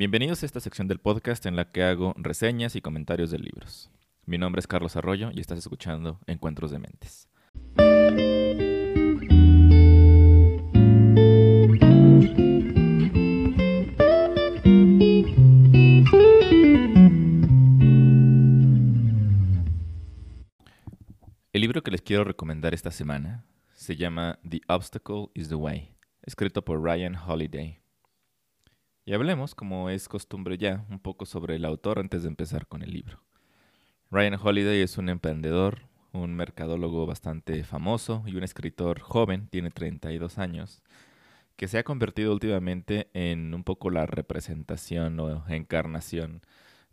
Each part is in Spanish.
Bienvenidos a esta sección del podcast en la que hago reseñas y comentarios de libros. Mi nombre es Carlos Arroyo y estás escuchando Encuentros de Mentes. El libro que les quiero recomendar esta semana se llama The Obstacle is the Way, escrito por Ryan Holiday. Y hablemos, como es costumbre ya, un poco sobre el autor antes de empezar con el libro. Ryan Holiday es un emprendedor, un mercadólogo bastante famoso y un escritor joven, tiene 32 años, que se ha convertido últimamente en un poco la representación o encarnación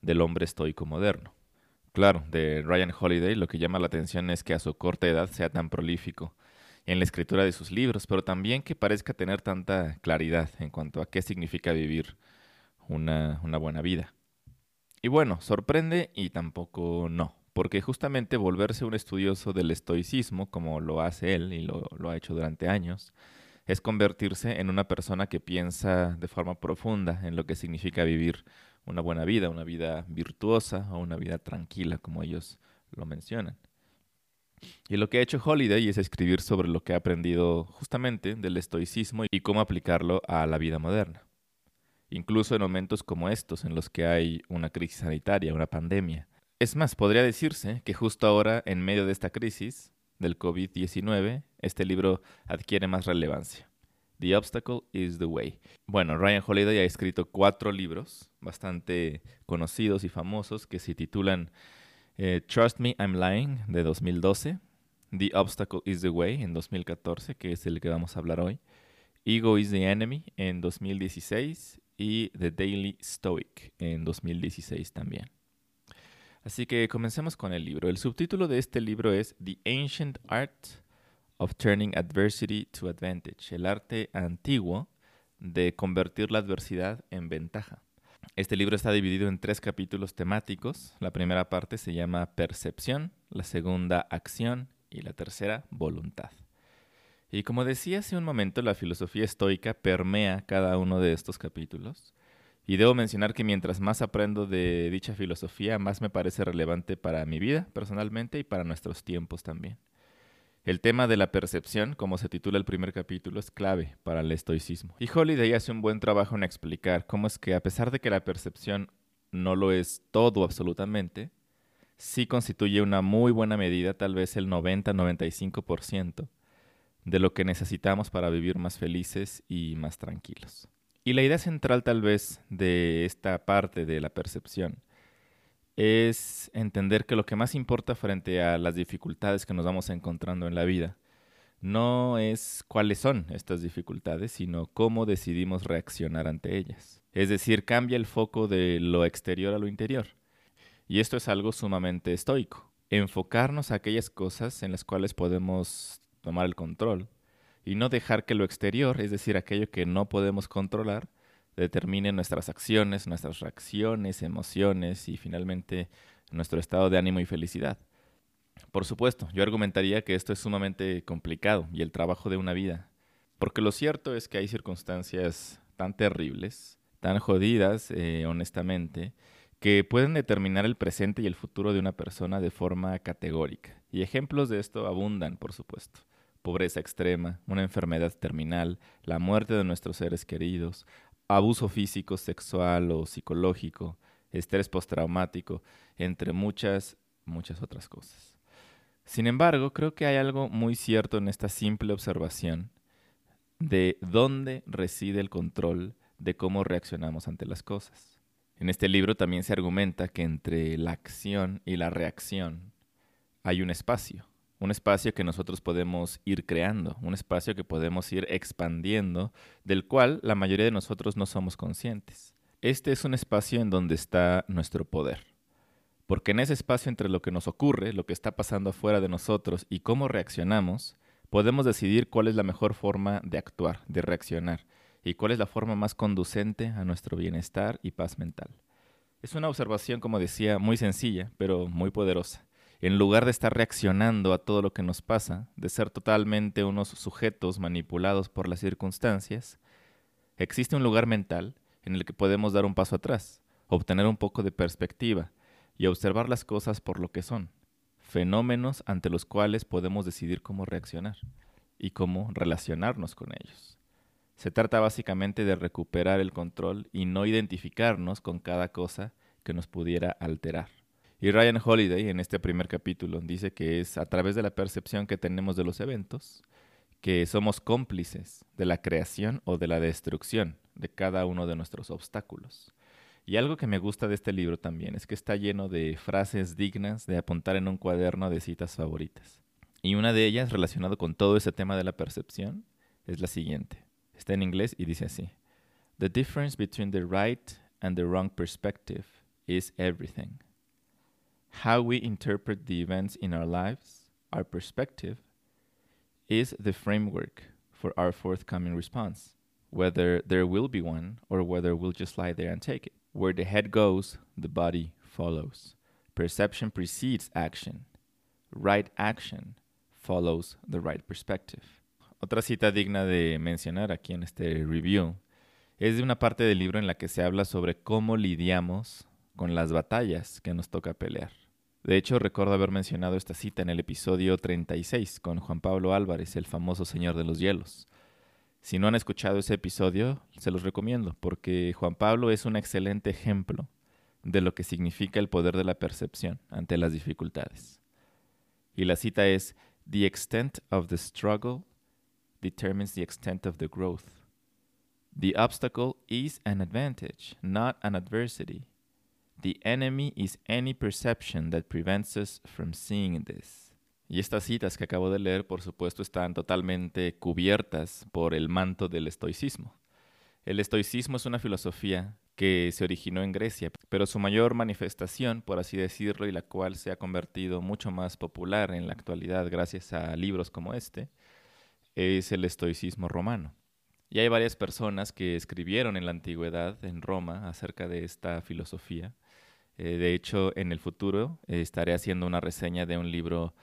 del hombre estoico moderno. Claro, de Ryan Holiday lo que llama la atención es que a su corta edad sea tan prolífico en la escritura de sus libros, pero también que parezca tener tanta claridad en cuanto a qué significa vivir una, buena vida. Y bueno, sorprende y tampoco no, porque justamente volverse un estudioso del estoicismo, como lo hace él y lo, ha hecho durante años, es convertirse en una persona que piensa de forma profunda en lo que significa vivir una buena vida, una vida virtuosa o una vida tranquila, como ellos lo mencionan. Y lo que ha hecho Holiday es escribir sobre lo que ha aprendido justamente del estoicismo y cómo aplicarlo a la vida moderna. Incluso en momentos como estos, en los que hay una crisis sanitaria, una pandemia. Es más, podría decirse que justo ahora, en medio de esta crisis del COVID-19, este libro adquiere más relevancia. The Obstacle is the Way. Bueno, Ryan Holiday ha escrito cuatro libros bastante conocidos y famosos que se titulan eh, Trust Me, I'm Lying de 2012, The Obstacle is the Way en 2014, que es el que vamos a hablar hoy, Ego is the Enemy en 2016 y The Daily Stoic en 2016 también. Así que comencemos con el libro. El subtítulo de este libro es The Ancient Art of Turning Adversity to Advantage, el arte antiguo de convertir la adversidad en ventaja. Este libro está dividido en tres capítulos temáticos. La primera parte se llama Percepción, la segunda Acción y la tercera Voluntad. Y como decía hace un momento, la filosofía estoica permea cada uno de estos capítulos. Y debo mencionar que mientras más aprendo de dicha filosofía, más me parece relevante para mi vida personalmente y para nuestros tiempos también. El tema de la percepción, como se titula el primer capítulo, es clave para el estoicismo. Y Holiday hace un buen trabajo en explicar cómo es que a pesar de que la percepción no lo es todo absolutamente, sí constituye una muy buena medida, tal vez el 90-95% de lo que necesitamos para vivir más felices y más tranquilos. Y la idea central tal vez de esta parte de la percepción es entender que lo que más importa frente a las dificultades que nos vamos encontrando en la vida no es cuáles son estas dificultades, sino cómo decidimos reaccionar ante ellas. Es decir, cambia el foco de lo exterior a lo interior. Y esto es algo sumamente estoico. Enfocarnos a aquellas cosas en las cuales podemos tomar el control y no dejar que lo exterior, es decir, aquello que no podemos controlar, determine nuestras acciones, nuestras reacciones, emociones y finalmente nuestro estado de ánimo y felicidad. Por supuesto, yo argumentaría que esto es sumamente complicado y el trabajo de una vida, porque lo cierto es que hay circunstancias tan terribles, tan jodidas, eh, honestamente, que pueden determinar el presente y el futuro de una persona de forma categórica. Y ejemplos de esto abundan, por supuesto pobreza extrema, una enfermedad terminal, la muerte de nuestros seres queridos, abuso físico, sexual o psicológico, estrés postraumático, entre muchas, muchas otras cosas. Sin embargo, creo que hay algo muy cierto en esta simple observación de dónde reside el control de cómo reaccionamos ante las cosas. En este libro también se argumenta que entre la acción y la reacción hay un espacio un espacio que nosotros podemos ir creando, un espacio que podemos ir expandiendo, del cual la mayoría de nosotros no somos conscientes. Este es un espacio en donde está nuestro poder. Porque en ese espacio entre lo que nos ocurre, lo que está pasando afuera de nosotros y cómo reaccionamos, podemos decidir cuál es la mejor forma de actuar, de reaccionar, y cuál es la forma más conducente a nuestro bienestar y paz mental. Es una observación, como decía, muy sencilla, pero muy poderosa en lugar de estar reaccionando a todo lo que nos pasa, de ser totalmente unos sujetos manipulados por las circunstancias, existe un lugar mental en el que podemos dar un paso atrás, obtener un poco de perspectiva y observar las cosas por lo que son, fenómenos ante los cuales podemos decidir cómo reaccionar y cómo relacionarnos con ellos. Se trata básicamente de recuperar el control y no identificarnos con cada cosa que nos pudiera alterar. Y Ryan Holiday en este primer capítulo dice que es a través de la percepción que tenemos de los eventos que somos cómplices de la creación o de la destrucción de cada uno de nuestros obstáculos. Y algo que me gusta de este libro también es que está lleno de frases dignas de apuntar en un cuaderno de citas favoritas. Y una de ellas, relacionado con todo ese tema de la percepción, es la siguiente. Está en inglés y dice así. The difference between the right and the wrong perspective is everything. How we interpret the events in our lives, our perspective, is the framework for our forthcoming response, whether there will be one or whether we'll just lie there and take it. Where the head goes, the body follows. Perception precedes action. Right action follows the right perspective. Otra cita digna de mencionar aquí en este review es de una parte del libro en la que se habla sobre cómo lidiamos con las batallas que nos toca pelear. De hecho, recuerdo haber mencionado esta cita en el episodio 36 con Juan Pablo Álvarez, el famoso Señor de los Hielos. Si no han escuchado ese episodio, se los recomiendo, porque Juan Pablo es un excelente ejemplo de lo que significa el poder de la percepción ante las dificultades. Y la cita es, The extent of the struggle determines the extent of the growth. The obstacle is an advantage, not an adversity. The enemy is any perception that prevents us from seeing this. Y estas citas que acabo de leer, por supuesto, están totalmente cubiertas por el manto del estoicismo. El estoicismo es una filosofía que se originó en Grecia, pero su mayor manifestación, por así decirlo, y la cual se ha convertido mucho más popular en la actualidad gracias a libros como este, es el estoicismo romano. Y hay varias personas que escribieron en la antigüedad, en Roma, acerca de esta filosofía. Eh, de hecho, en el futuro eh, estaré haciendo una reseña de un libro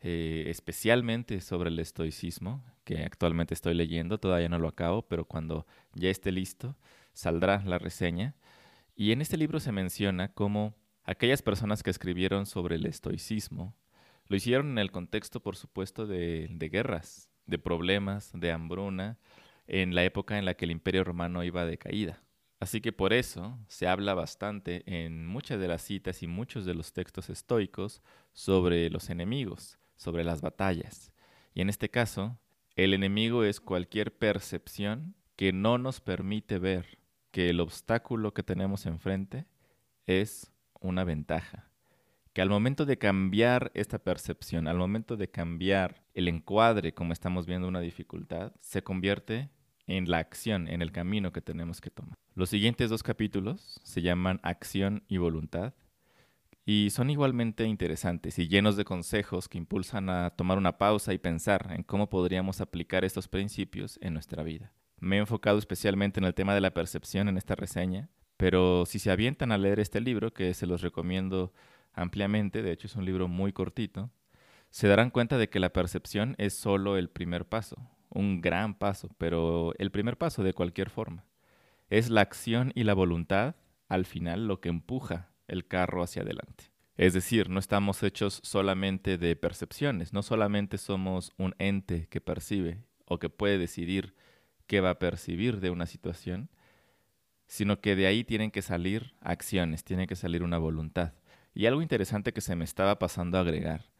eh, especialmente sobre el estoicismo, que actualmente estoy leyendo, todavía no lo acabo, pero cuando ya esté listo, saldrá la reseña. Y en este libro se menciona cómo aquellas personas que escribieron sobre el estoicismo lo hicieron en el contexto, por supuesto, de, de guerras, de problemas, de hambruna, en la época en la que el imperio romano iba de caída. Así que por eso se habla bastante en muchas de las citas y muchos de los textos estoicos sobre los enemigos, sobre las batallas. Y en este caso, el enemigo es cualquier percepción que no nos permite ver que el obstáculo que tenemos enfrente es una ventaja. Que al momento de cambiar esta percepción, al momento de cambiar el encuadre como estamos viendo una dificultad, se convierte en la acción, en el camino que tenemos que tomar. Los siguientes dos capítulos se llaman Acción y Voluntad y son igualmente interesantes y llenos de consejos que impulsan a tomar una pausa y pensar en cómo podríamos aplicar estos principios en nuestra vida. Me he enfocado especialmente en el tema de la percepción en esta reseña, pero si se avientan a leer este libro, que se los recomiendo ampliamente, de hecho es un libro muy cortito, se darán cuenta de que la percepción es solo el primer paso, un gran paso, pero el primer paso de cualquier forma. Es la acción y la voluntad, al final, lo que empuja el carro hacia adelante. Es decir, no estamos hechos solamente de percepciones, no solamente somos un ente que percibe o que puede decidir qué va a percibir de una situación, sino que de ahí tienen que salir acciones, tiene que salir una voluntad. Y algo interesante que se me estaba pasando a agregar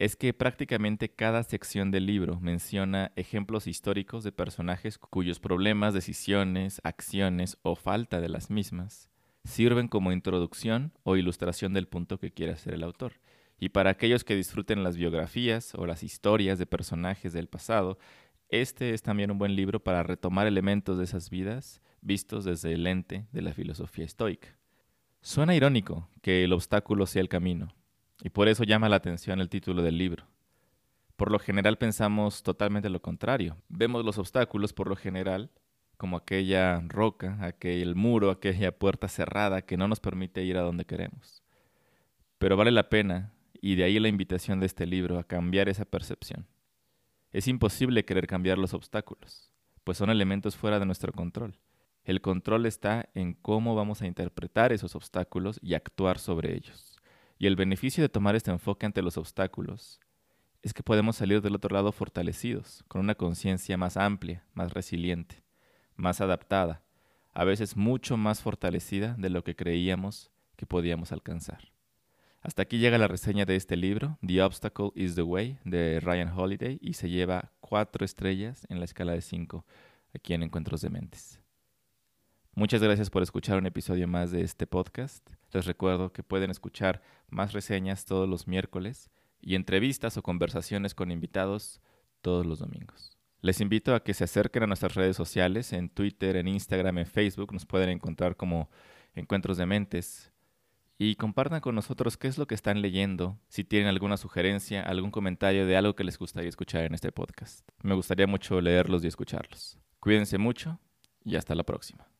es que prácticamente cada sección del libro menciona ejemplos históricos de personajes cuyos problemas, decisiones, acciones o falta de las mismas sirven como introducción o ilustración del punto que quiere hacer el autor. Y para aquellos que disfruten las biografías o las historias de personajes del pasado, este es también un buen libro para retomar elementos de esas vidas vistos desde el lente de la filosofía estoica. Suena irónico que el obstáculo sea el camino, y por eso llama la atención el título del libro. Por lo general pensamos totalmente lo contrario. Vemos los obstáculos por lo general como aquella roca, aquel muro, aquella puerta cerrada que no nos permite ir a donde queremos. Pero vale la pena, y de ahí la invitación de este libro, a cambiar esa percepción. Es imposible querer cambiar los obstáculos, pues son elementos fuera de nuestro control. El control está en cómo vamos a interpretar esos obstáculos y actuar sobre ellos. Y el beneficio de tomar este enfoque ante los obstáculos es que podemos salir del otro lado fortalecidos, con una conciencia más amplia, más resiliente, más adaptada, a veces mucho más fortalecida de lo que creíamos que podíamos alcanzar. Hasta aquí llega la reseña de este libro, The Obstacle is the Way, de Ryan Holiday, y se lleva cuatro estrellas en la escala de cinco aquí en Encuentros de Mentes. Muchas gracias por escuchar un episodio más de este podcast. Les recuerdo que pueden escuchar más reseñas todos los miércoles y entrevistas o conversaciones con invitados todos los domingos. Les invito a que se acerquen a nuestras redes sociales, en Twitter, en Instagram, en Facebook, nos pueden encontrar como Encuentros de Mentes y compartan con nosotros qué es lo que están leyendo, si tienen alguna sugerencia, algún comentario de algo que les gustaría escuchar en este podcast. Me gustaría mucho leerlos y escucharlos. Cuídense mucho y hasta la próxima.